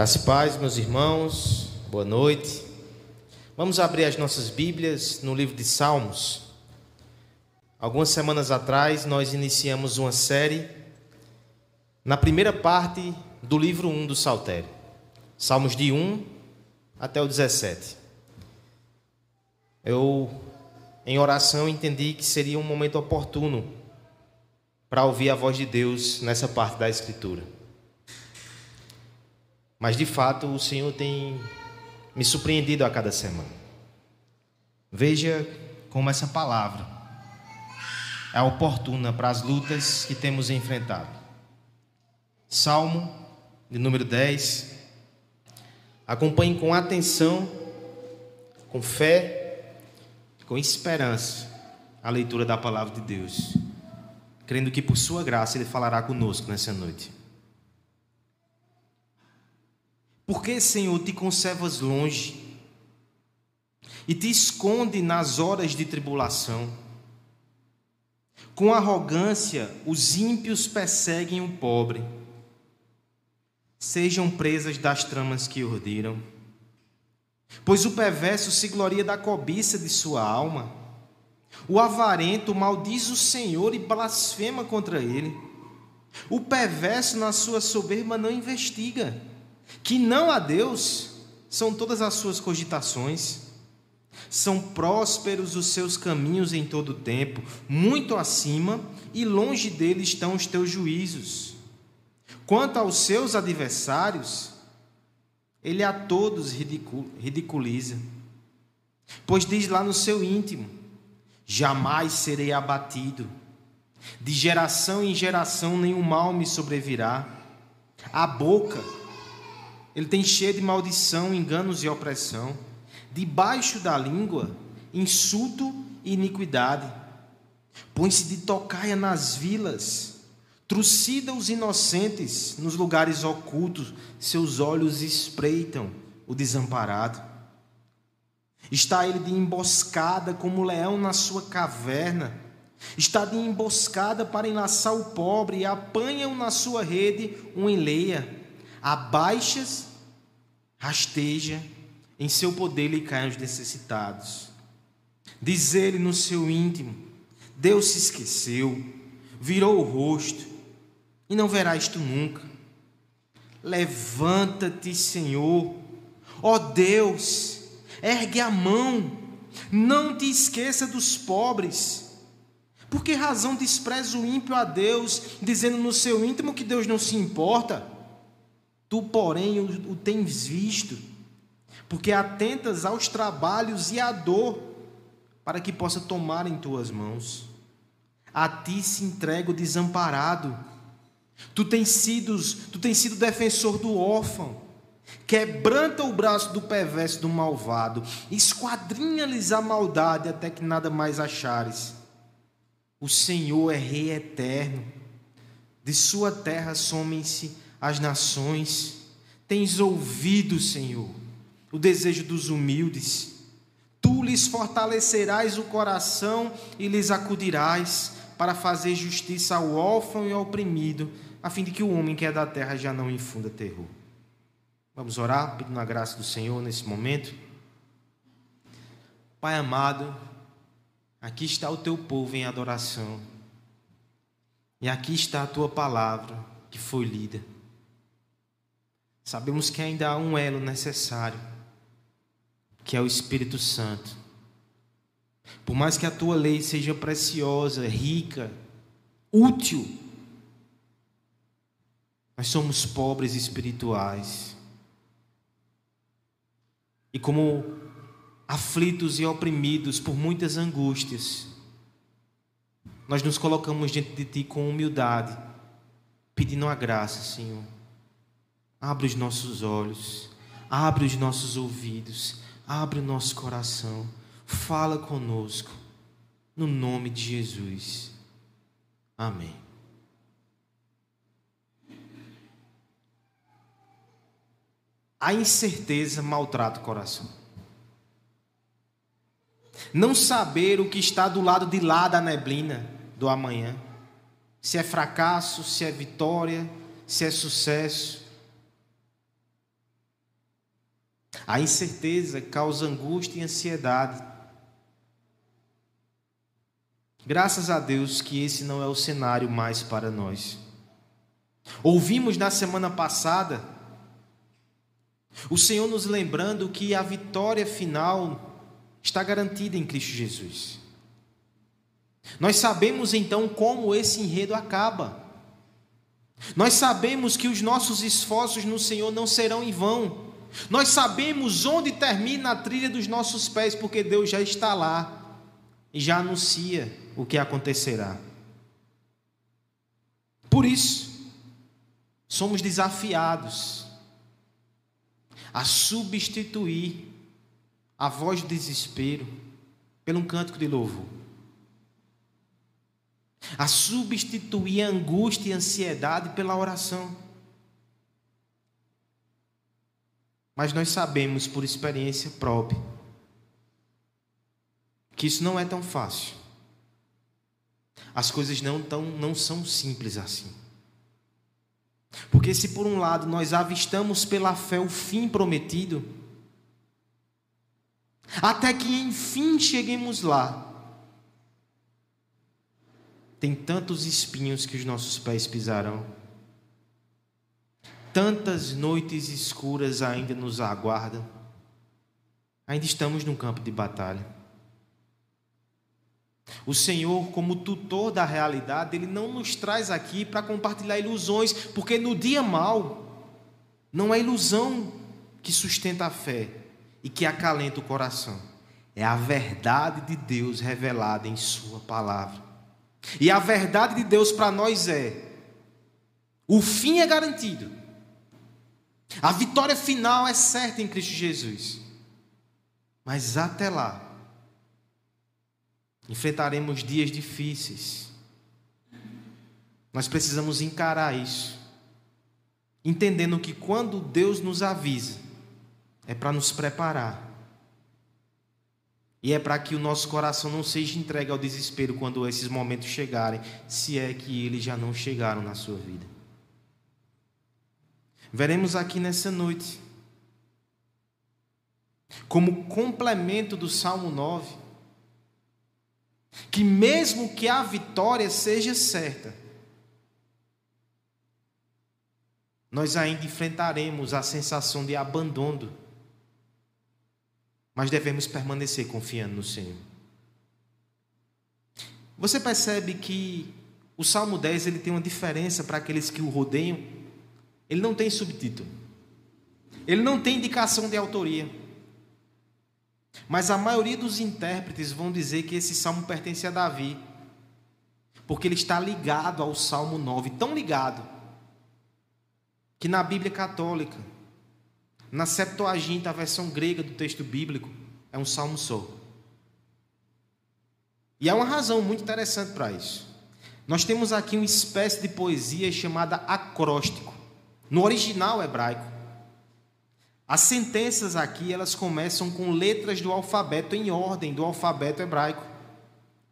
Graça e paz, meus irmãos, boa noite. Vamos abrir as nossas Bíblias no livro de Salmos. Algumas semanas atrás, nós iniciamos uma série na primeira parte do livro 1 do Saltério, Salmos de 1 até o 17. Eu, em oração, entendi que seria um momento oportuno para ouvir a voz de Deus nessa parte da Escritura. Mas de fato o Senhor tem me surpreendido a cada semana. Veja como essa palavra é oportuna para as lutas que temos enfrentado. Salmo de número 10. Acompanhe com atenção, com fé, com esperança a leitura da palavra de Deus, crendo que por sua graça ele falará conosco nessa noite. Por que, Senhor, te conservas longe e te esconde nas horas de tribulação? Com arrogância, os ímpios perseguem o pobre. Sejam presas das tramas que ordiram. Pois o perverso se gloria da cobiça de sua alma. O avarento maldiz o Senhor e blasfema contra ele. O perverso, na sua soberba, não investiga que não a Deus são todas as suas cogitações, são prósperos os seus caminhos em todo o tempo, muito acima e longe dele estão os teus juízos. Quanto aos seus adversários, ele a todos ridiculiza, pois diz lá no seu íntimo: jamais serei abatido, de geração em geração nenhum mal me sobrevirá. A boca ele tem cheio de maldição, enganos e opressão. Debaixo da língua, insulto e iniquidade. Põe-se de tocaia nas vilas, trucida os inocentes nos lugares ocultos, seus olhos espreitam o desamparado. Está ele de emboscada como o leão na sua caverna. Está de emboscada para enlaçar o pobre e apanha-o na sua rede um enleia abaixas, rasteja, em seu poder lhe caem os necessitados. Diz ele no seu íntimo: Deus se esqueceu, virou o rosto, e não verás tu nunca. Levanta-te, Senhor, ó Deus, ergue a mão, não te esqueça dos pobres. Por que razão despreza o ímpio a Deus, dizendo no seu íntimo que Deus não se importa? Tu, porém, o, o tens visto, porque atentas aos trabalhos e à dor, para que possa tomar em tuas mãos. A ti se entrega o desamparado. Tu tens sido, tu tens sido defensor do órfão. Quebranta o braço do perverso do malvado, esquadrinha-lhes a maldade até que nada mais achares. O Senhor é Rei eterno, de sua terra somem-se as nações. Tens ouvido, Senhor, o desejo dos humildes. Tu lhes fortalecerás o coração e lhes acudirás para fazer justiça ao órfão e ao oprimido, a fim de que o homem que é da terra já não infunda terror. Vamos orar, pedindo a graça do Senhor nesse momento. Pai amado, aqui está o teu povo em adoração. E aqui está a tua palavra que foi lida. Sabemos que ainda há um elo necessário, que é o Espírito Santo. Por mais que a tua lei seja preciosa, rica, útil, nós somos pobres espirituais. E como aflitos e oprimidos por muitas angústias, nós nos colocamos diante de Ti com humildade, pedindo a graça, Senhor Abre os nossos olhos, abre os nossos ouvidos, abre o nosso coração, fala conosco, no nome de Jesus. Amém. A incerteza maltrata o coração. Não saber o que está do lado de lá da neblina do amanhã. Se é fracasso, se é vitória, se é sucesso A incerteza causa angústia e ansiedade. Graças a Deus que esse não é o cenário mais para nós. Ouvimos na semana passada o Senhor nos lembrando que a vitória final está garantida em Cristo Jesus. Nós sabemos então como esse enredo acaba. Nós sabemos que os nossos esforços no Senhor não serão em vão. Nós sabemos onde termina a trilha dos nossos pés, porque Deus já está lá e já anuncia o que acontecerá. Por isso, somos desafiados a substituir a voz do desespero por um cântico de louvor. A substituir a angústia e a ansiedade pela oração. Mas nós sabemos por experiência própria que isso não é tão fácil. As coisas não, tão, não são simples assim. Porque se por um lado nós avistamos pela fé o fim prometido, até que enfim cheguemos lá, tem tantos espinhos que os nossos pés pisarão, tantas noites escuras ainda nos aguardam, ainda estamos num campo de batalha. O Senhor, como tutor da realidade, Ele não nos traz aqui para compartilhar ilusões, porque no dia mal, não é ilusão que sustenta a fé e que acalenta o coração, é a verdade de Deus revelada em Sua palavra. E a verdade de Deus para nós é: o fim é garantido, a vitória final é certa em Cristo Jesus, mas até lá, enfrentaremos dias difíceis. Nós precisamos encarar isso, entendendo que quando Deus nos avisa, é para nos preparar. E é para que o nosso coração não seja entregue ao desespero quando esses momentos chegarem, se é que eles já não chegaram na sua vida. Veremos aqui nessa noite, como complemento do Salmo 9, que mesmo que a vitória seja certa, nós ainda enfrentaremos a sensação de abandono, mas devemos permanecer confiando no Senhor. Você percebe que o Salmo 10 ele tem uma diferença para aqueles que o rodeiam? Ele não tem subtítulo. Ele não tem indicação de autoria. Mas a maioria dos intérpretes vão dizer que esse salmo pertence a Davi, porque ele está ligado ao Salmo 9, tão ligado, que na Bíblia Católica, na Septuaginta, a versão grega do texto bíblico, é um salmo só. E há uma razão muito interessante para isso. Nós temos aqui uma espécie de poesia chamada acróstico, no original hebraico. As sentenças aqui, elas começam com letras do alfabeto em ordem do alfabeto hebraico.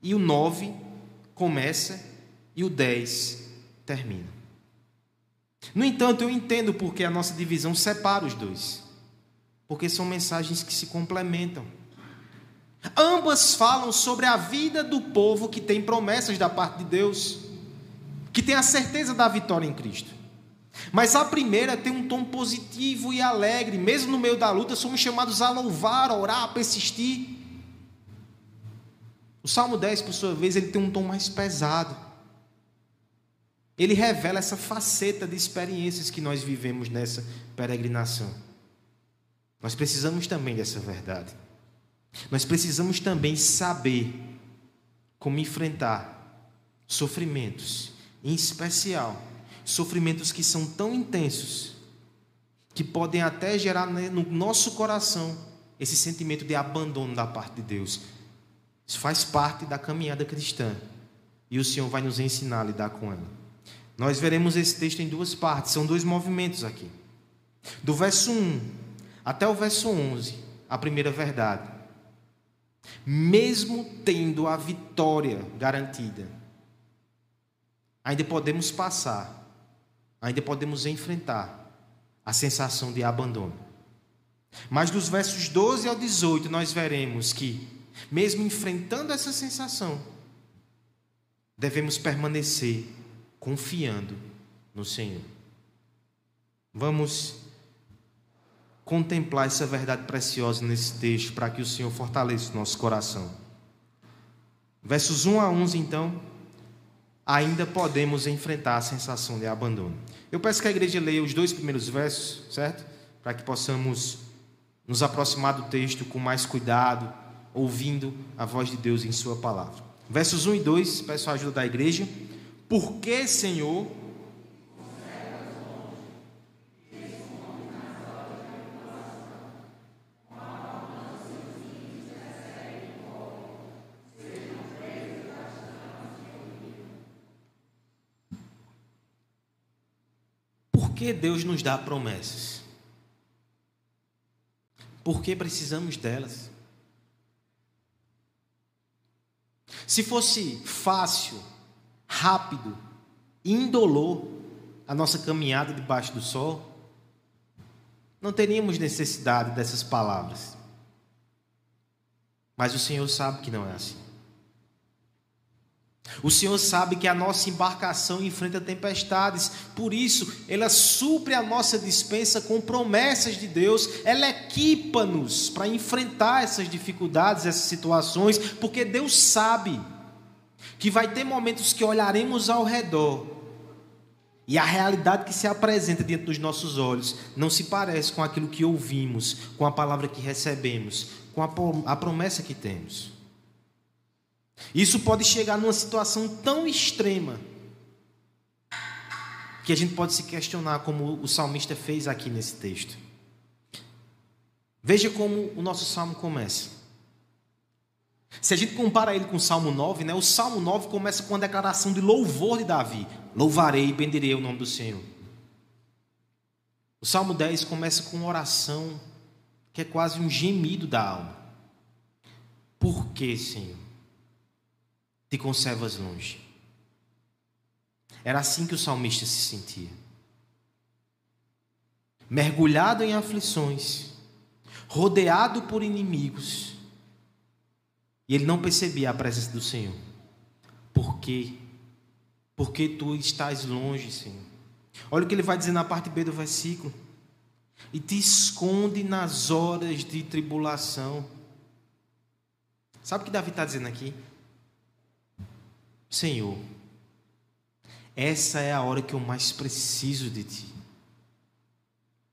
E o 9 começa e o 10 termina. No entanto, eu entendo porque a nossa divisão separa os dois. Porque são mensagens que se complementam. Ambas falam sobre a vida do povo que tem promessas da parte de Deus, que tem a certeza da vitória em Cristo. Mas a primeira tem um tom positivo e alegre, mesmo no meio da luta, somos chamados a louvar, a orar, a persistir. O Salmo 10, por sua vez, ele tem um tom mais pesado. Ele revela essa faceta de experiências que nós vivemos nessa peregrinação. Nós precisamos também dessa verdade. Nós precisamos também saber como enfrentar sofrimentos, em especial sofrimentos que são tão intensos que podem até gerar no nosso coração esse sentimento de abandono da parte de Deus. Isso faz parte da caminhada cristã e o Senhor vai nos ensinar a lidar com ela. Nós veremos esse texto em duas partes, são dois movimentos aqui. Do verso 1 até o verso 11, a primeira verdade. Mesmo tendo a vitória garantida, ainda podemos passar ainda podemos enfrentar a sensação de abandono. Mas dos versos 12 ao 18, nós veremos que, mesmo enfrentando essa sensação, devemos permanecer confiando no Senhor. Vamos contemplar essa verdade preciosa nesse texto para que o Senhor fortaleça o nosso coração. Versos 1 a 11, então, ainda podemos enfrentar a sensação de abandono. Eu peço que a igreja leia os dois primeiros versos, certo? Para que possamos nos aproximar do texto com mais cuidado, ouvindo a voz de Deus em Sua palavra. Versos 1 e 2, peço a ajuda da igreja. Por que, Senhor, que Deus nos dá promessas? Por que precisamos delas? Se fosse fácil, rápido, indolor a nossa caminhada debaixo do sol, não teríamos necessidade dessas palavras. Mas o Senhor sabe que não é assim. O Senhor sabe que a nossa embarcação enfrenta tempestades, por isso, ela supre a nossa dispensa com promessas de Deus, ela equipa-nos para enfrentar essas dificuldades, essas situações, porque Deus sabe que vai ter momentos que olharemos ao redor e a realidade que se apresenta diante dos nossos olhos não se parece com aquilo que ouvimos, com a palavra que recebemos, com a promessa que temos. Isso pode chegar numa situação tão extrema que a gente pode se questionar, como o salmista fez aqui nesse texto. Veja como o nosso salmo começa. Se a gente compara ele com o Salmo 9, né, o Salmo 9 começa com a declaração de louvor de Davi: Louvarei e bendirei o nome do Senhor. O Salmo 10 começa com uma oração que é quase um gemido da alma. Por que, Senhor? Te conservas longe. Era assim que o salmista se sentia. Mergulhado em aflições, rodeado por inimigos, e ele não percebia a presença do Senhor. Por quê? Porque tu estás longe, Senhor. Olha o que ele vai dizer na parte B do versículo. E te esconde nas horas de tribulação. Sabe o que Davi está dizendo aqui? Senhor, essa é a hora que eu mais preciso de Ti,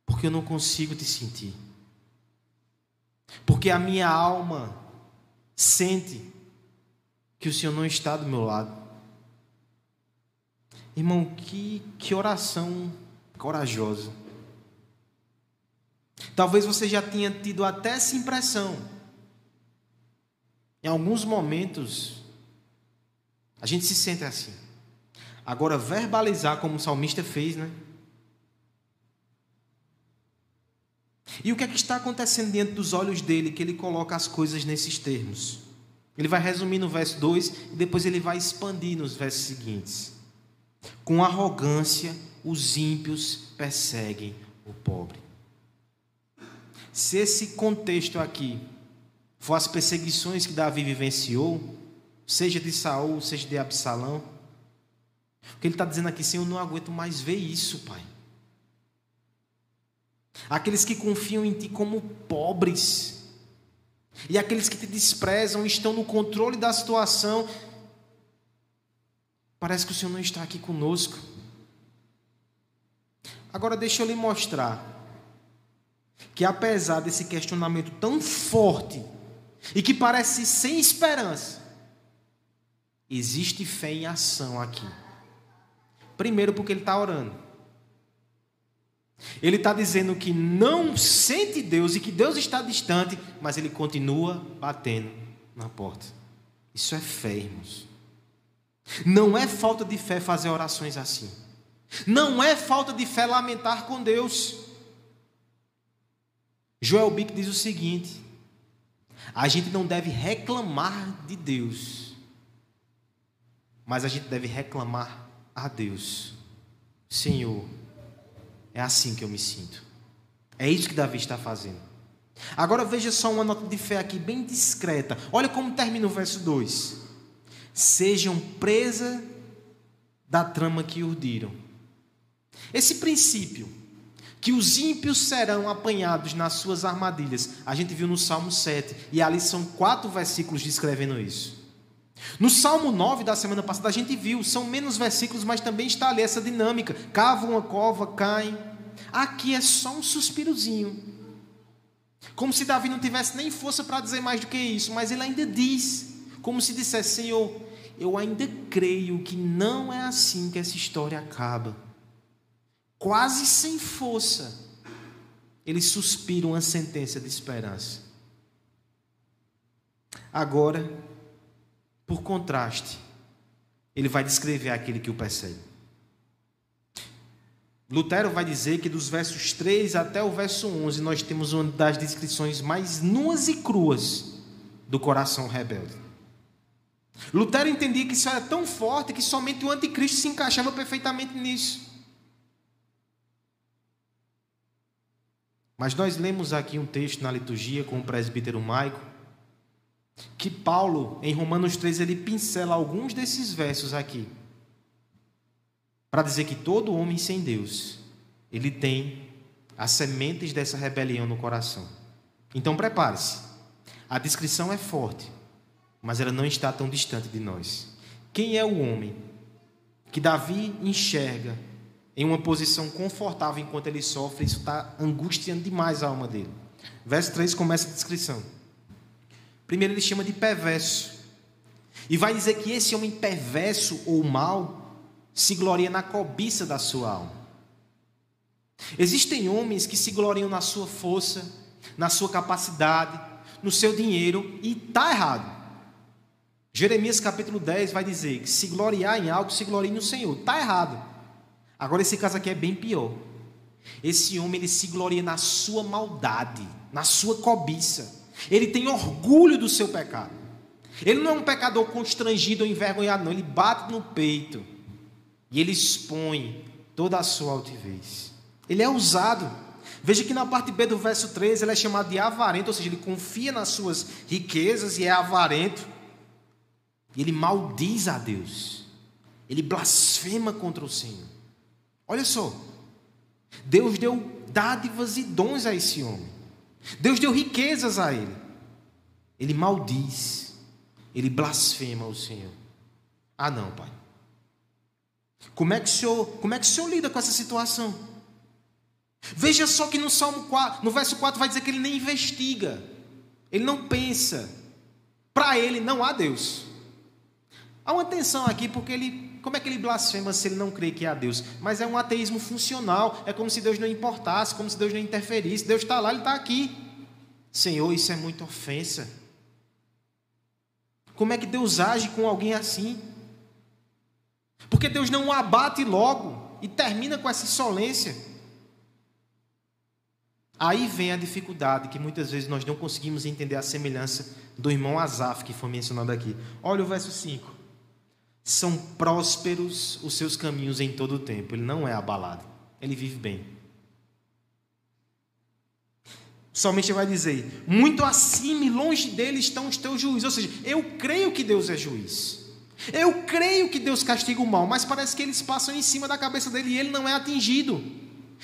porque eu não consigo te sentir, porque a minha alma sente que o Senhor não está do meu lado. Irmão, que, que oração corajosa. Talvez você já tenha tido até essa impressão. Em alguns momentos, a gente se sente assim. Agora, verbalizar como o salmista fez, né? E o que é que está acontecendo diante dos olhos dele que ele coloca as coisas nesses termos? Ele vai resumir no verso 2 e depois ele vai expandir nos versos seguintes. Com arrogância, os ímpios perseguem o pobre. Se esse contexto aqui for as perseguições que Davi vivenciou, seja de Saul, seja de Absalão. O que ele está dizendo aqui, Senhor, eu não aguento mais ver isso, Pai. Aqueles que confiam em Ti como pobres, e aqueles que te desprezam, estão no controle da situação. Parece que o Senhor não está aqui conosco. Agora, deixa eu lhe mostrar que, apesar desse questionamento tão forte e que parece sem esperança, Existe fé em ação aqui. Primeiro, porque ele está orando. Ele está dizendo que não sente Deus e que Deus está distante, mas ele continua batendo na porta. Isso é fé, irmãos. Não é falta de fé fazer orações assim. Não é falta de fé lamentar com Deus. Joel Bick diz o seguinte: a gente não deve reclamar de Deus mas a gente deve reclamar a Deus: Senhor, é assim que eu me sinto. É isso que Davi está fazendo. Agora veja só uma nota de fé aqui, bem discreta. Olha como termina o verso 2: Sejam presa da trama que urdiram. Esse princípio, que os ímpios serão apanhados nas suas armadilhas, a gente viu no Salmo 7, e ali são quatro versículos descrevendo isso. No Salmo 9 da semana passada, a gente viu, são menos versículos, mas também está ali essa dinâmica: cavam uma cova, caem. Aqui é só um suspirozinho. Como se Davi não tivesse nem força para dizer mais do que isso, mas ele ainda diz, como se dissesse: Senhor, eu ainda creio que não é assim que essa história acaba. Quase sem força, ele suspira uma sentença de esperança. Agora, por contraste, ele vai descrever aquele que o persegue. Lutero vai dizer que dos versos 3 até o verso 11 nós temos uma das descrições mais nuas e cruas do coração rebelde. Lutero entendia que isso era tão forte que somente o anticristo se encaixava perfeitamente nisso. Mas nós lemos aqui um texto na liturgia com o presbítero Maico, que Paulo, em Romanos 3, ele pincela alguns desses versos aqui para dizer que todo homem sem Deus, ele tem as sementes dessa rebelião no coração. Então prepare-se. A descrição é forte, mas ela não está tão distante de nós. Quem é o homem que Davi enxerga em uma posição confortável enquanto ele sofre? Isso está angustiando demais a alma dele. Verso 3 começa a descrição. Primeiro ele chama de perverso. E vai dizer que esse homem perverso ou mau se gloria na cobiça da sua alma. Existem homens que se gloriam na sua força, na sua capacidade, no seu dinheiro, e está errado. Jeremias capítulo 10 vai dizer que se gloriar em algo, se glorie no Senhor. Está errado. Agora esse caso aqui é bem pior. Esse homem ele se gloria na sua maldade, na sua cobiça. Ele tem orgulho do seu pecado. Ele não é um pecador constrangido ou envergonhado, não. Ele bate no peito. E ele expõe toda a sua altivez. Ele é usado. Veja que na parte B do verso 13 ele é chamado de avarento, ou seja, ele confia nas suas riquezas e é avarento. E ele maldiz a Deus. Ele blasfema contra o Senhor. Olha só. Deus deu dádivas e dons a esse homem. Deus deu riquezas a ele. Ele maldiz. Ele blasfema o Senhor. Ah, não, pai. Como é que o senhor, como é que o senhor lida com essa situação? Veja só que no Salmo 4, no verso 4 vai dizer que ele nem investiga. Ele não pensa. Para ele não há Deus. Há uma tensão aqui porque ele, como é que ele blasfema se ele não crê que há Deus? Mas é um ateísmo funcional, é como se Deus não importasse, como se Deus não interferisse. Deus está lá, ele está aqui. Senhor, isso é muita ofensa. Como é que Deus age com alguém assim? Porque Deus não o abate logo e termina com essa insolência. Aí vem a dificuldade que muitas vezes nós não conseguimos entender a semelhança do irmão Asaf que foi mencionado aqui. Olha o verso 5. São prósperos os seus caminhos em todo o tempo. Ele não é abalado. Ele vive bem. Somente vai dizer: muito acima e longe dele estão os teus juízes. Ou seja, eu creio que Deus é juiz. Eu creio que Deus castiga o mal, mas parece que eles passam em cima da cabeça dele e ele não é atingido.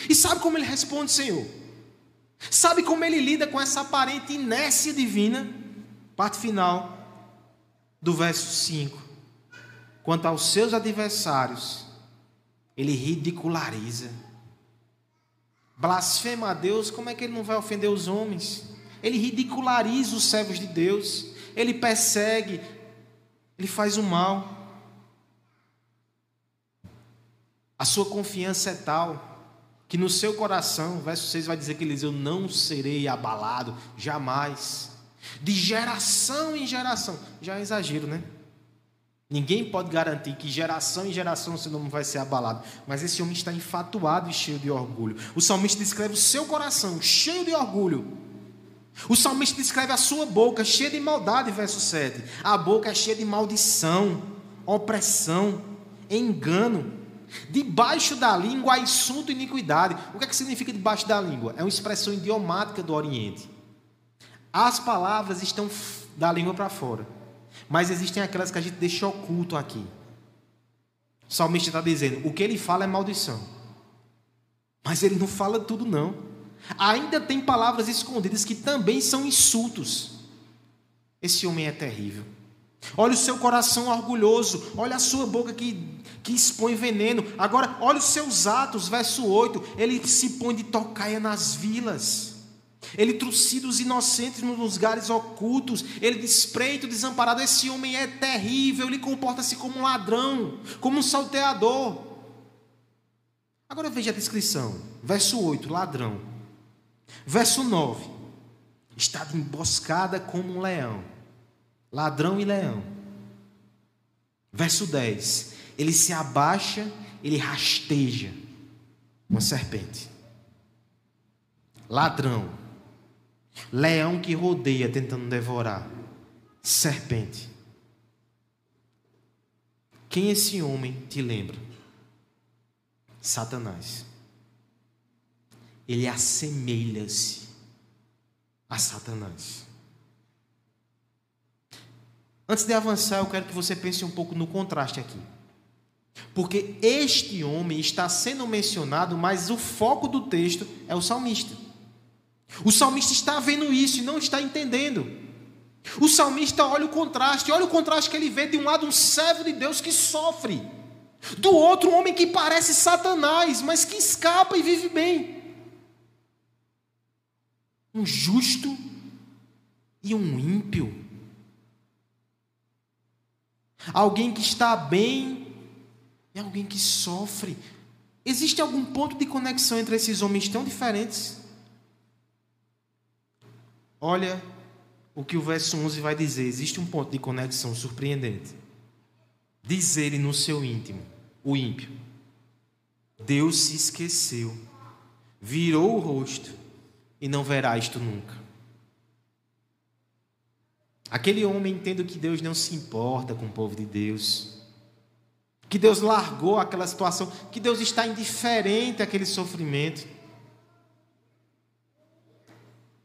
E sabe como ele responde, Senhor? Sabe como ele lida com essa aparente inércia divina? Parte final do verso 5. Quanto aos seus adversários, ele ridiculariza. Blasfema a Deus, como é que ele não vai ofender os homens? Ele ridiculariza os servos de Deus, ele persegue, ele faz o mal. A sua confiança é tal que no seu coração, verso 6 vai dizer que ele diz: Eu não serei abalado, jamais. De geração em geração. Já é exagero, né? Ninguém pode garantir que geração em geração seu nome vai ser abalado. Mas esse homem está enfatuado e cheio de orgulho. O salmista descreve o seu coração cheio de orgulho. O salmista descreve a sua boca cheia de maldade, verso 7. A boca é cheia de maldição, opressão, engano. Debaixo da língua há insulto e iniquidade. O que é que significa debaixo da língua? É uma expressão idiomática do Oriente. As palavras estão da língua para fora, mas existem aquelas que a gente deixa oculto aqui. O salmista está dizendo: o que ele fala é maldição, mas ele não fala tudo, não. Ainda tem palavras escondidas que também são insultos. Esse homem é terrível. Olha o seu coração orgulhoso, olha a sua boca que, que expõe veneno. Agora, olha os seus atos, verso 8: ele se põe de tocaia nas vilas. Ele trucida os inocentes nos lugares ocultos. Ele despreita o desamparado. Esse homem é terrível. Ele comporta-se como um ladrão, como um salteador. Agora veja a descrição. Verso 8, ladrão. Verso 9, está emboscada como um leão. Ladrão e leão. Verso 10, ele se abaixa, ele rasteja uma serpente. Ladrão, Leão que rodeia tentando devorar. Serpente. Quem esse homem te lembra? Satanás. Ele assemelha-se a Satanás. Antes de avançar, eu quero que você pense um pouco no contraste aqui. Porque este homem está sendo mencionado, mas o foco do texto é o salmista. O salmista está vendo isso e não está entendendo. O salmista olha o contraste, olha o contraste que ele vê de um lado um servo de Deus que sofre, do outro um homem que parece Satanás, mas que escapa e vive bem. Um justo e um ímpio. Alguém que está bem e alguém que sofre. Existe algum ponto de conexão entre esses homens tão diferentes? Olha o que o verso 11 vai dizer. Existe um ponto de conexão surpreendente. Diz ele no seu íntimo, o ímpio: Deus se esqueceu, virou o rosto e não verá isto nunca. Aquele homem entende que Deus não se importa com o povo de Deus, que Deus largou aquela situação, que Deus está indiferente àquele sofrimento.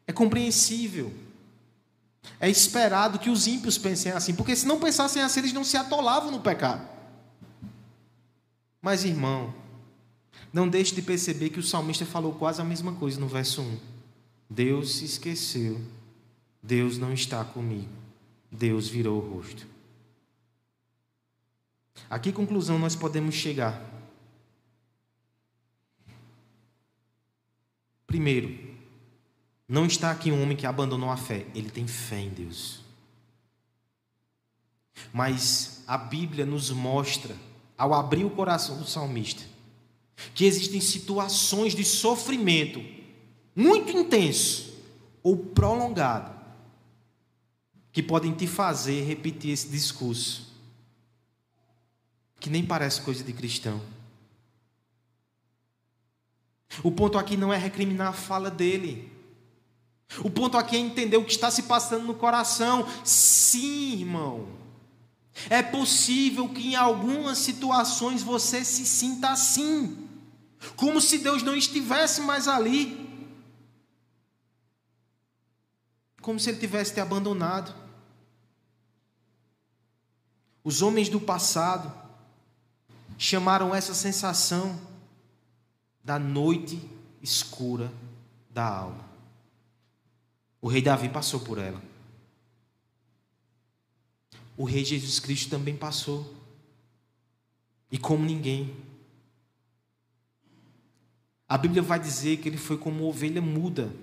É compreensível. É esperado que os ímpios pensem assim, porque se não pensassem assim, eles não se atolavam no pecado. Mas, irmão, não deixe de perceber que o salmista falou quase a mesma coisa no verso 1. Deus se esqueceu, Deus não está comigo, Deus virou o rosto. A que conclusão nós podemos chegar? Primeiro, não está aqui um homem que abandonou a fé, ele tem fé em Deus. Mas a Bíblia nos mostra, ao abrir o coração do salmista, que existem situações de sofrimento muito intenso ou prolongado que podem te fazer repetir esse discurso, que nem parece coisa de cristão. O ponto aqui não é recriminar a fala dele. O ponto aqui é entender o que está se passando no coração. Sim, irmão. É possível que em algumas situações você se sinta assim, como se Deus não estivesse mais ali, como se Ele tivesse te abandonado. Os homens do passado chamaram essa sensação da noite escura da alma. O rei Davi passou por ela. O rei Jesus Cristo também passou. E como ninguém. A Bíblia vai dizer que ele foi como ovelha muda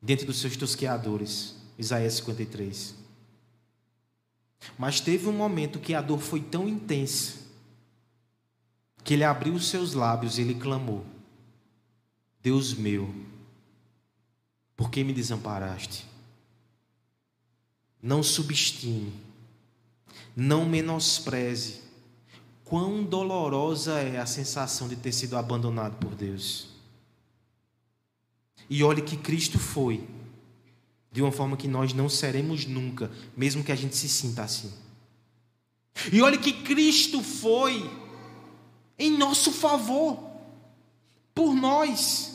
dentro dos seus tosqueadores. Isaías 53. Mas teve um momento que a dor foi tão intensa que ele abriu os seus lábios e ele clamou: Deus meu, por que me desamparaste? Não subestime, não menospreze quão dolorosa é a sensação de ter sido abandonado por Deus. E olhe que Cristo foi, de uma forma que nós não seremos nunca, mesmo que a gente se sinta assim. E olhe que Cristo foi em nosso favor, por nós.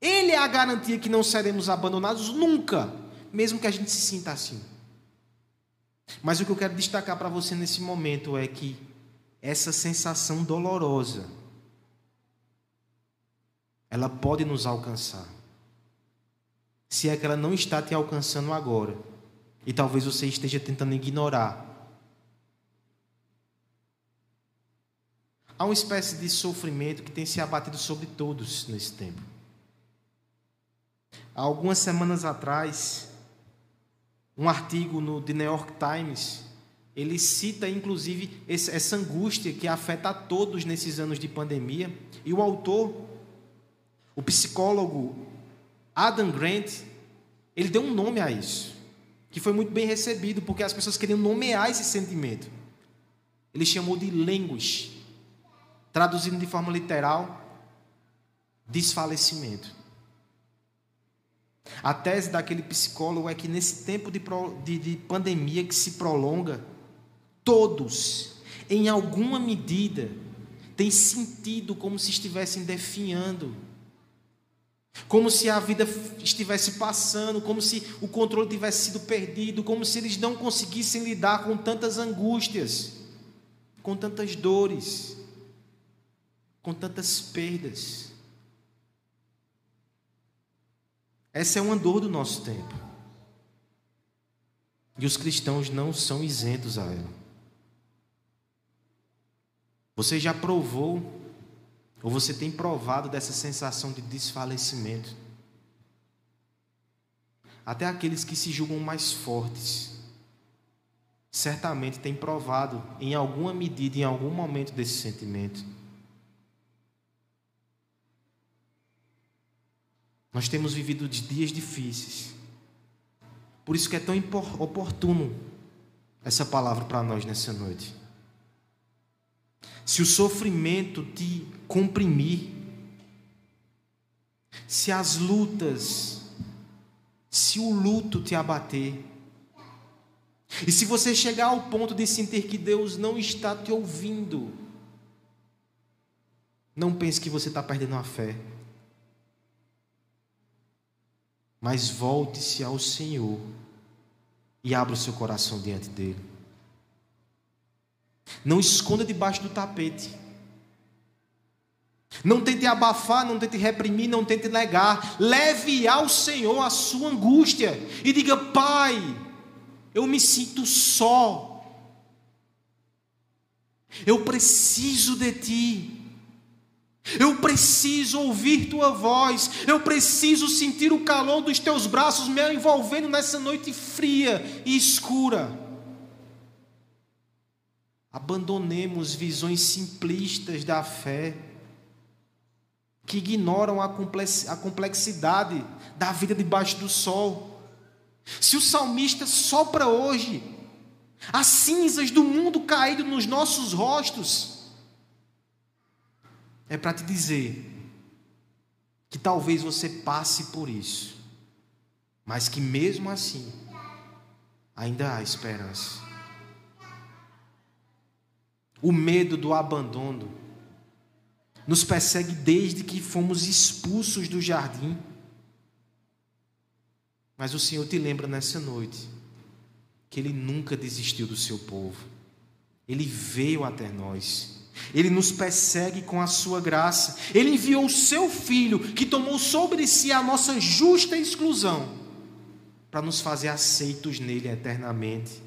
Ele é a garantia que não seremos abandonados nunca, mesmo que a gente se sinta assim. Mas o que eu quero destacar para você nesse momento é que essa sensação dolorosa, ela pode nos alcançar. Se é que ela não está te alcançando agora, e talvez você esteja tentando ignorar. Há uma espécie de sofrimento que tem se abatido sobre todos nesse tempo. Há algumas semanas atrás, um artigo no The New York Times, ele cita inclusive essa angústia que afeta a todos nesses anos de pandemia, e o autor, o psicólogo Adam Grant, ele deu um nome a isso, que foi muito bem recebido, porque as pessoas queriam nomear esse sentimento. Ele chamou de language, traduzindo de forma literal, desfalecimento. A tese daquele psicólogo é que nesse tempo de, de, de pandemia que se prolonga, todos, em alguma medida, têm sentido como se estivessem definhando, como se a vida estivesse passando, como se o controle tivesse sido perdido, como se eles não conseguissem lidar com tantas angústias, com tantas dores, com tantas perdas. Essa é uma dor do nosso tempo. E os cristãos não são isentos a ela. Você já provou, ou você tem provado dessa sensação de desfalecimento? Até aqueles que se julgam mais fortes, certamente têm provado, em alguma medida, em algum momento desse sentimento. Nós temos vivido dias difíceis. Por isso que é tão oportuno essa palavra para nós nessa noite. Se o sofrimento te comprimir, se as lutas, se o luto te abater, e se você chegar ao ponto de sentir que Deus não está te ouvindo, não pense que você está perdendo a fé. Mas volte-se ao Senhor e abra o seu coração diante dele. Não esconda debaixo do tapete. Não tente abafar, não tente reprimir, não tente negar. Leve ao Senhor a sua angústia e diga: Pai, eu me sinto só. Eu preciso de Ti. Eu preciso ouvir tua voz, eu preciso sentir o calor dos teus braços me envolvendo nessa noite fria e escura. Abandonemos visões simplistas da fé, que ignoram a complexidade da vida debaixo do sol. Se o salmista sopra hoje as cinzas do mundo caído nos nossos rostos, é para te dizer que talvez você passe por isso, mas que mesmo assim ainda há esperança. O medo do abandono nos persegue desde que fomos expulsos do jardim. Mas o Senhor te lembra nessa noite que Ele nunca desistiu do seu povo, Ele veio até nós. Ele nos persegue com a sua graça. Ele enviou o seu filho, que tomou sobre si a nossa justa exclusão, para nos fazer aceitos nele eternamente.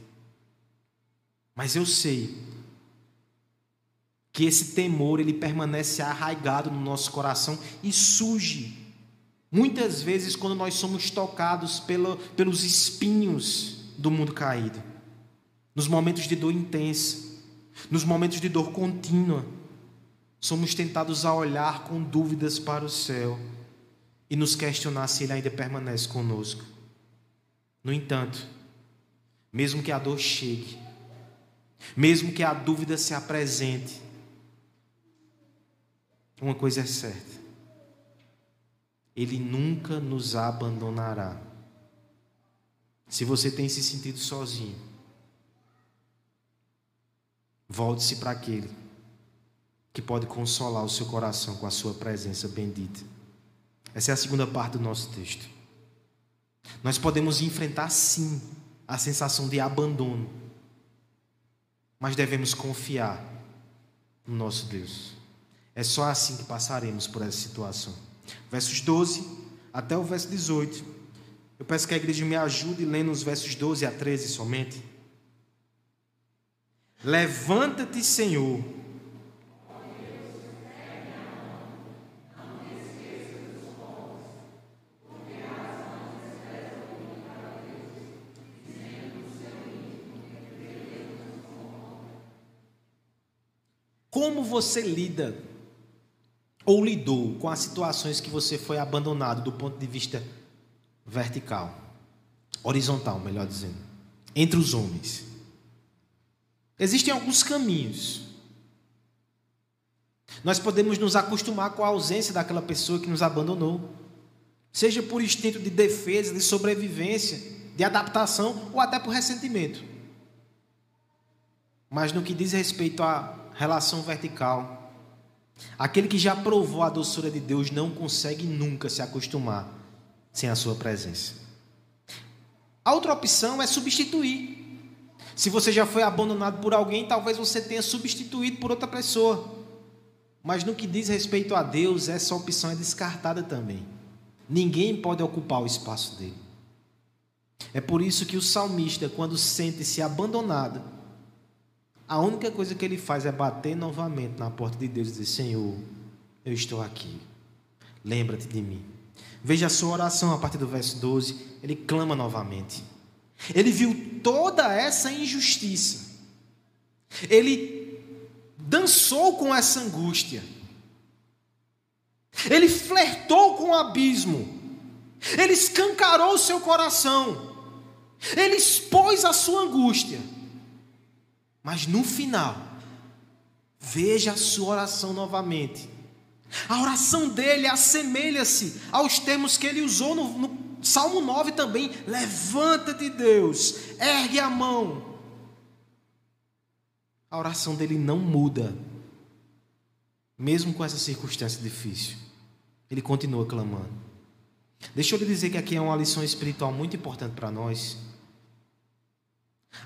Mas eu sei que esse temor ele permanece arraigado no nosso coração e surge muitas vezes quando nós somos tocados pelo, pelos espinhos do mundo caído, nos momentos de dor intensa nos momentos de dor contínua, somos tentados a olhar com dúvidas para o céu e nos questionar se Ele ainda permanece conosco. No entanto, mesmo que a dor chegue, mesmo que a dúvida se apresente, uma coisa é certa: Ele nunca nos abandonará. Se você tem se sentido sozinho, Volte-se para aquele que pode consolar o seu coração com a sua presença bendita. Essa é a segunda parte do nosso texto. Nós podemos enfrentar sim a sensação de abandono, mas devemos confiar no nosso Deus. É só assim que passaremos por essa situação. Versos 12 até o verso 18. Eu peço que a igreja me ajude lendo os versos 12 a 13 somente. Levanta-te, Senhor Como você lida ou lidou com as situações que você foi abandonado do ponto de vista vertical, horizontal, melhor dizendo, entre os homens? Existem alguns caminhos. Nós podemos nos acostumar com a ausência daquela pessoa que nos abandonou, seja por instinto de defesa, de sobrevivência, de adaptação ou até por ressentimento. Mas no que diz respeito a relação vertical. Aquele que já provou a doçura de Deus não consegue nunca se acostumar sem a sua presença. A outra opção é substituir. Se você já foi abandonado por alguém, talvez você tenha substituído por outra pessoa. Mas no que diz respeito a Deus, essa opção é descartada também. Ninguém pode ocupar o espaço dele. É por isso que o salmista, quando sente-se abandonado, a única coisa que ele faz é bater novamente na porta de Deus e dizer: Senhor, eu estou aqui. Lembra-te de mim. Veja a sua oração a partir do verso 12. Ele clama novamente. Ele viu toda essa injustiça. Ele dançou com essa angústia. Ele flertou com o abismo. Ele escancarou o seu coração. Ele expôs a sua angústia. Mas no final, veja a sua oração novamente. A oração dele assemelha-se aos termos que ele usou no, no Salmo 9 também. Levanta-te, Deus, ergue a mão. A oração dele não muda, mesmo com essa circunstância difícil. Ele continua clamando. Deixa eu lhe dizer que aqui é uma lição espiritual muito importante para nós.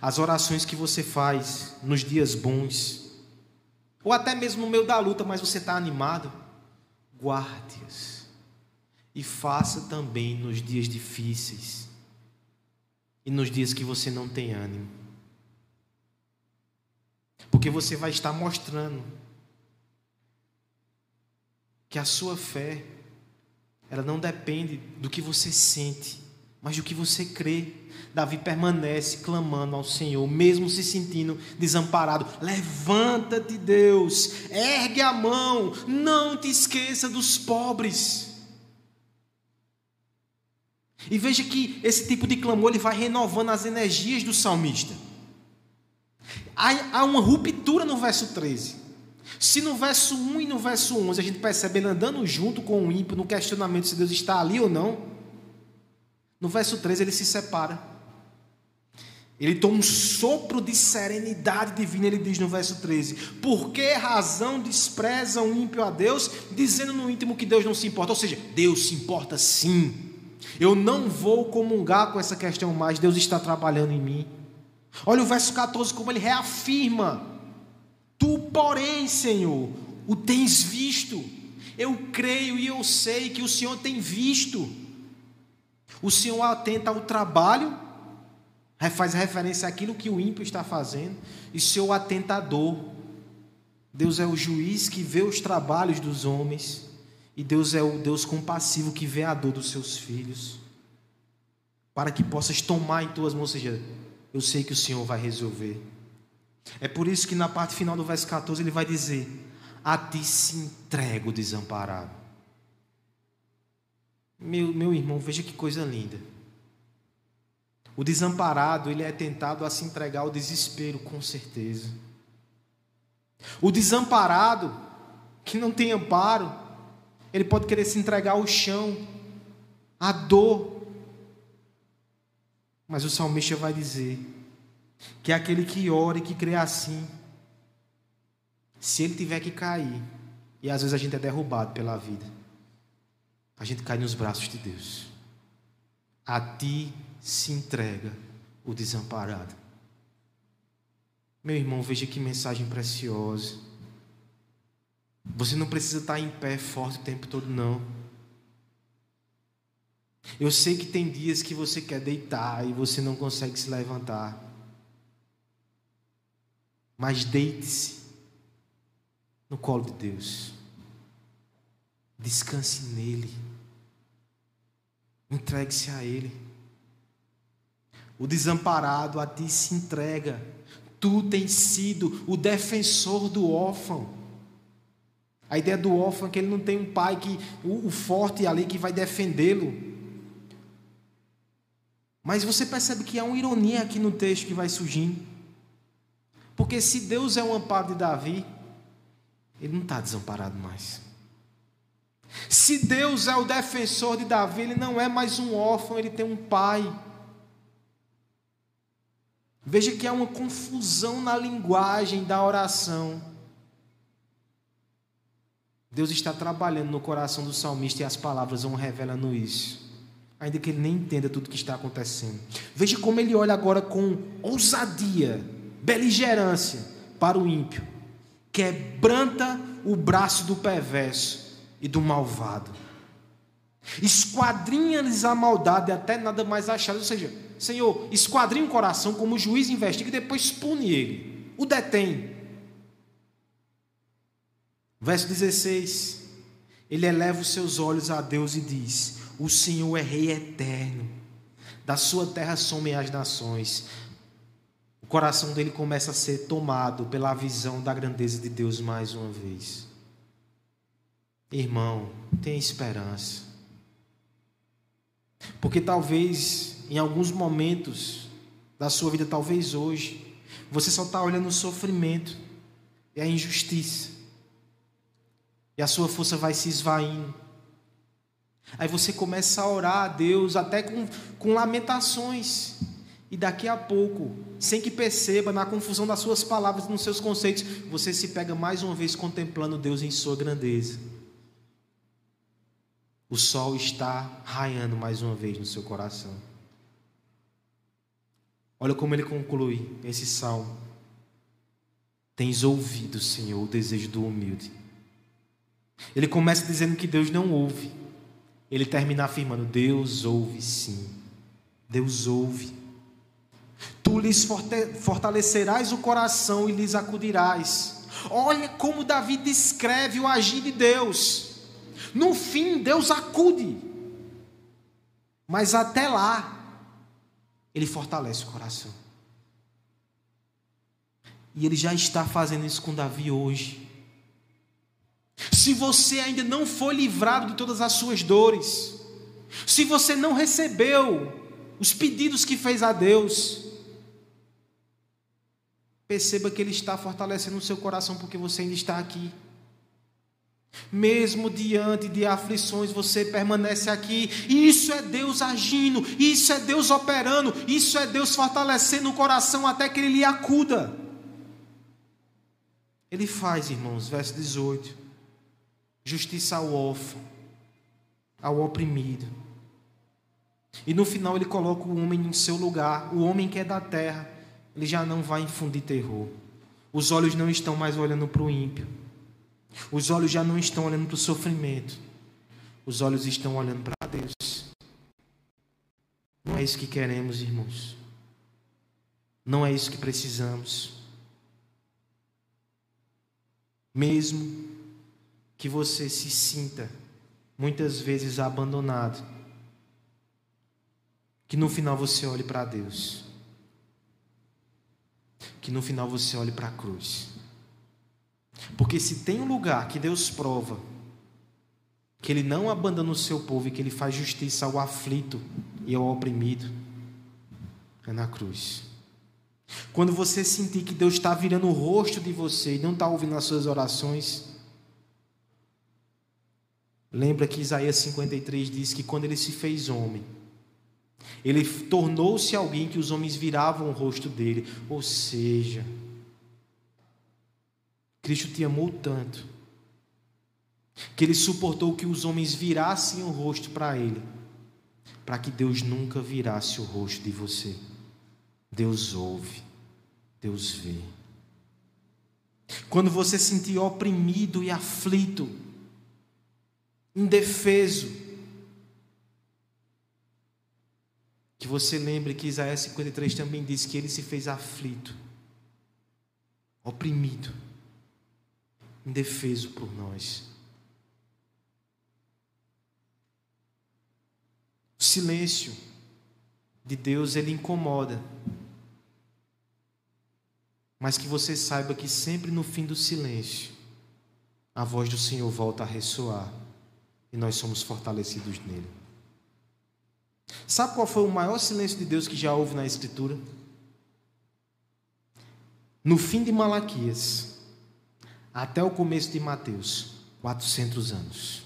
As orações que você faz nos dias bons, ou até mesmo no meio da luta, mas você está animado, guarde-as. E faça também nos dias difíceis e nos dias que você não tem ânimo. Porque você vai estar mostrando que a sua fé ela não depende do que você sente, mas do que você crê. Davi permanece clamando ao Senhor, mesmo se sentindo desamparado. Levanta-te, Deus, ergue a mão, não te esqueça dos pobres. E veja que esse tipo de clamor ele vai renovando as energias do salmista. Há, há uma ruptura no verso 13. Se no verso 1 e no verso 11 a gente percebe ele andando junto com o ímpio no questionamento se Deus está ali ou não, no verso 13 ele se separa. Ele toma um sopro de serenidade divina, ele diz no verso 13: Por que razão despreza o ímpio a Deus, dizendo no íntimo que Deus não se importa? Ou seja, Deus se importa sim. Eu não vou comungar com essa questão mais, Deus está trabalhando em mim. Olha o verso 14, como ele reafirma: Tu, porém, Senhor, o tens visto. Eu creio e eu sei que o Senhor tem visto. O Senhor atenta ao trabalho faz referência àquilo que o ímpio está fazendo, e seu atentador. Deus é o juiz que vê os trabalhos dos homens, e Deus é o Deus compassivo que vê a dor dos seus filhos, para que possas tomar em tuas mãos, ou seja, eu sei que o Senhor vai resolver. É por isso que na parte final do verso 14 ele vai dizer: A ti se entrega o desamparado. Meu, meu irmão, veja que coisa linda. O desamparado, ele é tentado a se entregar ao desespero, com certeza. O desamparado, que não tem amparo, ele pode querer se entregar ao chão, à dor. Mas o salmista vai dizer que é aquele que ora e que crê assim, se ele tiver que cair, e às vezes a gente é derrubado pela vida, a gente cai nos braços de Deus. A ti se entrega o desamparado. Meu irmão, veja que mensagem preciosa. Você não precisa estar em pé forte o tempo todo, não. Eu sei que tem dias que você quer deitar e você não consegue se levantar. Mas deite-se no colo de Deus. Descanse nele. Entregue-se a Ele. O desamparado a ti se entrega. Tu tens sido o defensor do órfão. A ideia do órfão é que ele não tem um pai que o, o forte ali que vai defendê-lo. Mas você percebe que há uma ironia aqui no texto que vai surgindo. Porque se Deus é o amparo de Davi, ele não está desamparado mais. Se Deus é o defensor de Davi, ele não é mais um órfão, ele tem um pai. Veja que há uma confusão na linguagem da oração. Deus está trabalhando no coração do salmista e as palavras vão revelando isso. Ainda que ele nem entenda tudo o que está acontecendo. Veja como ele olha agora com ousadia, beligerância para o ímpio. Quebranta o braço do perverso e do malvado. Esquadrinha-lhes a maldade até nada mais achar. Ou seja, Senhor, esquadrinha o coração como o juiz investiga e depois pune ele. O detém. Verso 16. Ele eleva os seus olhos a Deus e diz: O Senhor é Rei eterno, da sua terra somem as nações. O coração dele começa a ser tomado pela visão da grandeza de Deus mais uma vez. Irmão, tenha esperança. Porque talvez em alguns momentos da sua vida, talvez hoje, você só está olhando o sofrimento e a injustiça. E a sua força vai se esvaindo. Aí você começa a orar a Deus, até com, com lamentações. E daqui a pouco, sem que perceba, na confusão das suas palavras, nos seus conceitos, você se pega mais uma vez contemplando Deus em sua grandeza. O sol está raiando mais uma vez no seu coração. Olha como ele conclui esse salmo. Tens ouvido, Senhor, o desejo do humilde ele começa dizendo que Deus não ouve. Ele termina afirmando: Deus ouve sim. Deus ouve. Tu lhes fortalecerás o coração e lhes acudirás. Olha como Davi descreve o agir de Deus. No fim, Deus acude. Mas até lá, ele fortalece o coração. E ele já está fazendo isso com Davi hoje. Se você ainda não foi livrado de todas as suas dores, se você não recebeu os pedidos que fez a Deus, perceba que Ele está fortalecendo o seu coração porque você ainda está aqui. Mesmo diante de aflições, você permanece aqui. Isso é Deus agindo, isso é Deus operando, isso é Deus fortalecendo o coração até que Ele lhe acuda. Ele faz, irmãos, verso 18 justiça ao órfão, ao oprimido. E no final ele coloca o homem em seu lugar, o homem que é da terra, ele já não vai infundir terror. Os olhos não estão mais olhando para o ímpio, os olhos já não estão olhando para o sofrimento, os olhos estão olhando para Deus. Não é isso que queremos, irmãos. Não é isso que precisamos. Mesmo que você se sinta muitas vezes abandonado. Que no final você olhe para Deus. Que no final você olhe para a cruz. Porque se tem um lugar que Deus prova que Ele não abandona o seu povo e que Ele faz justiça ao aflito e ao oprimido, é na cruz. Quando você sentir que Deus está virando o rosto de você e não está ouvindo as suas orações, Lembra que Isaías 53 diz que quando ele se fez homem, ele tornou-se alguém que os homens viravam o rosto dele. Ou seja, Cristo te amou tanto que ele suportou que os homens virassem o rosto para ele, para que Deus nunca virasse o rosto de você. Deus ouve, Deus vê. Quando você se sentir oprimido e aflito, indefeso, que você lembre que Isaías 53 também diz que ele se fez aflito, oprimido, indefeso por nós. O silêncio de Deus ele incomoda. Mas que você saiba que sempre no fim do silêncio, a voz do Senhor volta a ressoar e nós somos fortalecidos nele. Sabe qual foi o maior silêncio de Deus que já houve na Escritura? No fim de Malaquias, até o começo de Mateus, 400 anos.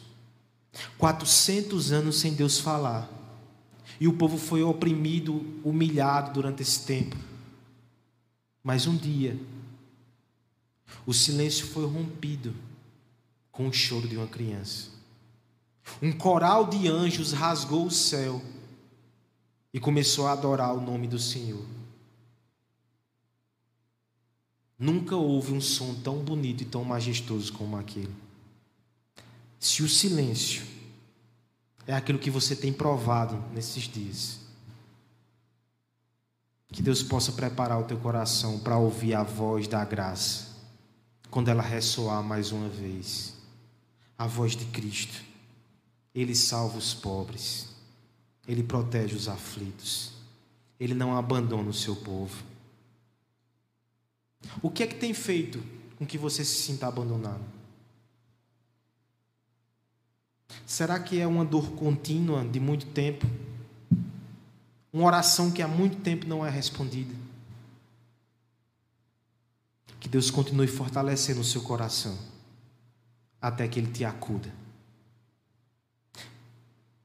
400 anos sem Deus falar. E o povo foi oprimido, humilhado durante esse tempo. Mas um dia, o silêncio foi rompido com o choro de uma criança. Um coral de anjos rasgou o céu e começou a adorar o nome do Senhor. Nunca houve um som tão bonito e tão majestoso como aquele. Se o silêncio é aquilo que você tem provado nesses dias, que Deus possa preparar o teu coração para ouvir a voz da graça, quando ela ressoar mais uma vez a voz de Cristo. Ele salva os pobres. Ele protege os aflitos. Ele não abandona o seu povo. O que é que tem feito com que você se sinta abandonado? Será que é uma dor contínua de muito tempo? Uma oração que há muito tempo não é respondida? Que Deus continue fortalecendo o seu coração até que Ele te acuda.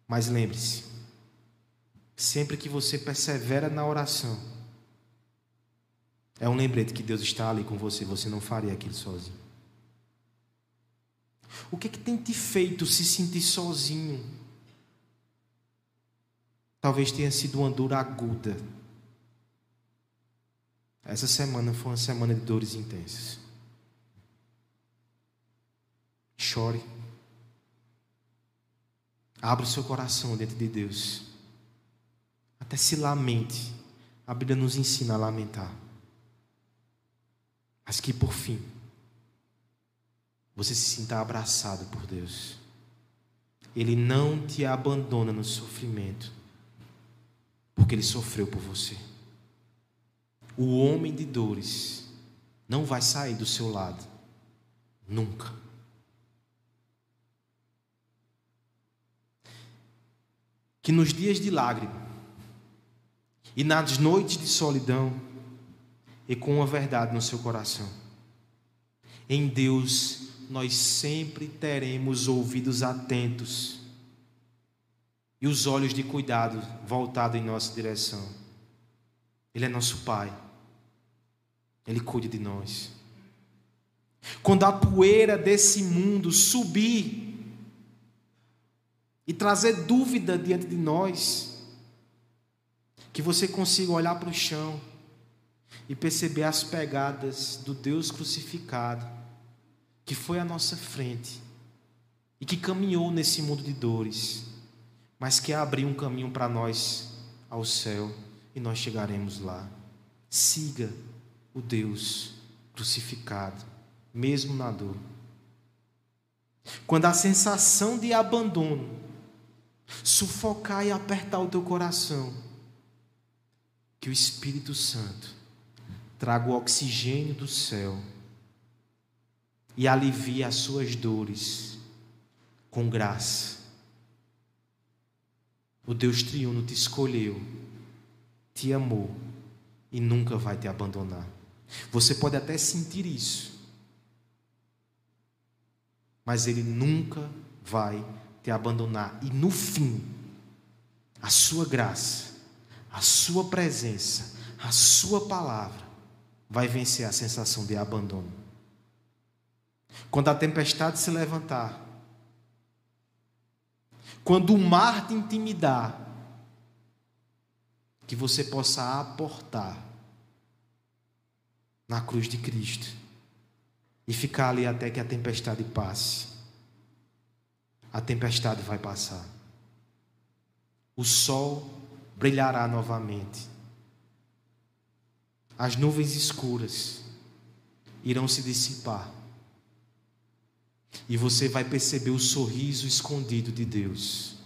Mas lembre-se, Sempre que você persevera na oração, é um lembrete que Deus está ali com você, você não faria aquilo sozinho. O que, é que tem te feito se sentir sozinho? Talvez tenha sido uma dor aguda. Essa semana foi uma semana de dores intensas. Chore. Abra o seu coração diante de Deus. Até se lamente. A Bíblia nos ensina a lamentar. Mas que por fim, você se sinta abraçado por Deus. Ele não te abandona no sofrimento, porque ele sofreu por você. O homem de dores não vai sair do seu lado, nunca. Que nos dias de lágrimas, e nas noites de solidão, e com a verdade no seu coração. Em Deus, nós sempre teremos ouvidos atentos e os olhos de cuidado voltados em nossa direção. Ele é nosso Pai, Ele cuida de nós. Quando a poeira desse mundo subir e trazer dúvida diante de nós, que você consiga olhar para o chão e perceber as pegadas do Deus crucificado, que foi à nossa frente e que caminhou nesse mundo de dores, mas que abriu um caminho para nós ao céu e nós chegaremos lá. Siga o Deus crucificado, mesmo na dor. Quando a sensação de abandono sufocar e apertar o teu coração, que o Espírito Santo traga o oxigênio do céu e alivie as suas dores com graça. O Deus triuno te escolheu, te amou e nunca vai te abandonar. Você pode até sentir isso, mas Ele nunca vai abandonar. E no fim, a sua graça a Sua presença, a Sua palavra, vai vencer a sensação de abandono. Quando a tempestade se levantar Quando o mar te intimidar, que você possa aportar na cruz de Cristo e ficar ali até que a tempestade passe. A tempestade vai passar. O sol brilhará novamente. As nuvens escuras irão se dissipar. E você vai perceber o sorriso escondido de Deus.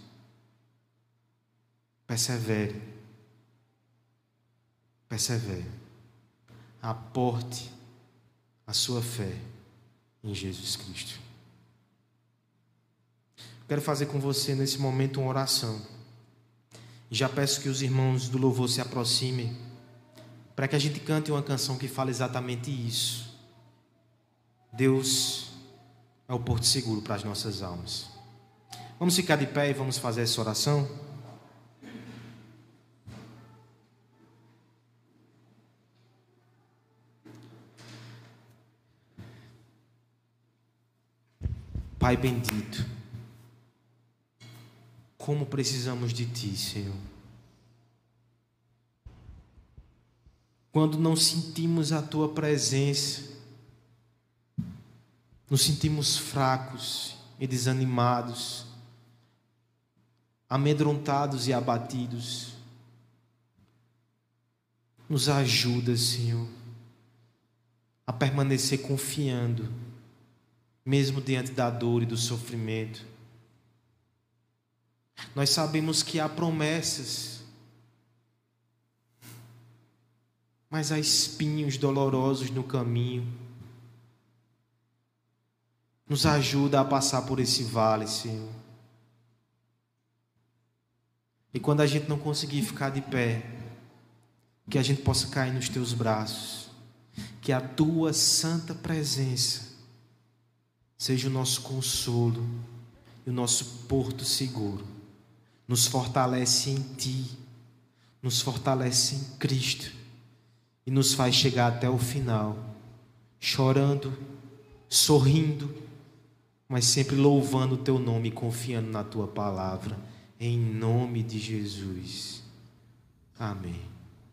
Persevere. Persevere. Aporte a sua fé em Jesus Cristo. Quero fazer com você nesse momento uma oração. Já peço que os irmãos do louvor se aproximem para que a gente cante uma canção que fala exatamente isso. Deus é o porto seguro para as nossas almas. Vamos ficar de pé e vamos fazer essa oração? Pai bendito, como precisamos de Ti, Senhor. Quando não sentimos a Tua presença, nos sentimos fracos e desanimados, amedrontados e abatidos. Nos ajuda, Senhor, a permanecer confiando, mesmo diante da dor e do sofrimento. Nós sabemos que há promessas, mas há espinhos dolorosos no caminho. Nos ajuda a passar por esse vale, Senhor. E quando a gente não conseguir ficar de pé, que a gente possa cair nos teus braços, que a tua santa presença seja o nosso consolo e o nosso porto seguro. Nos fortalece em ti, nos fortalece em Cristo e nos faz chegar até o final, chorando, sorrindo mas sempre louvando o teu nome e confiando na tua palavra. Em nome de Jesus. Amém.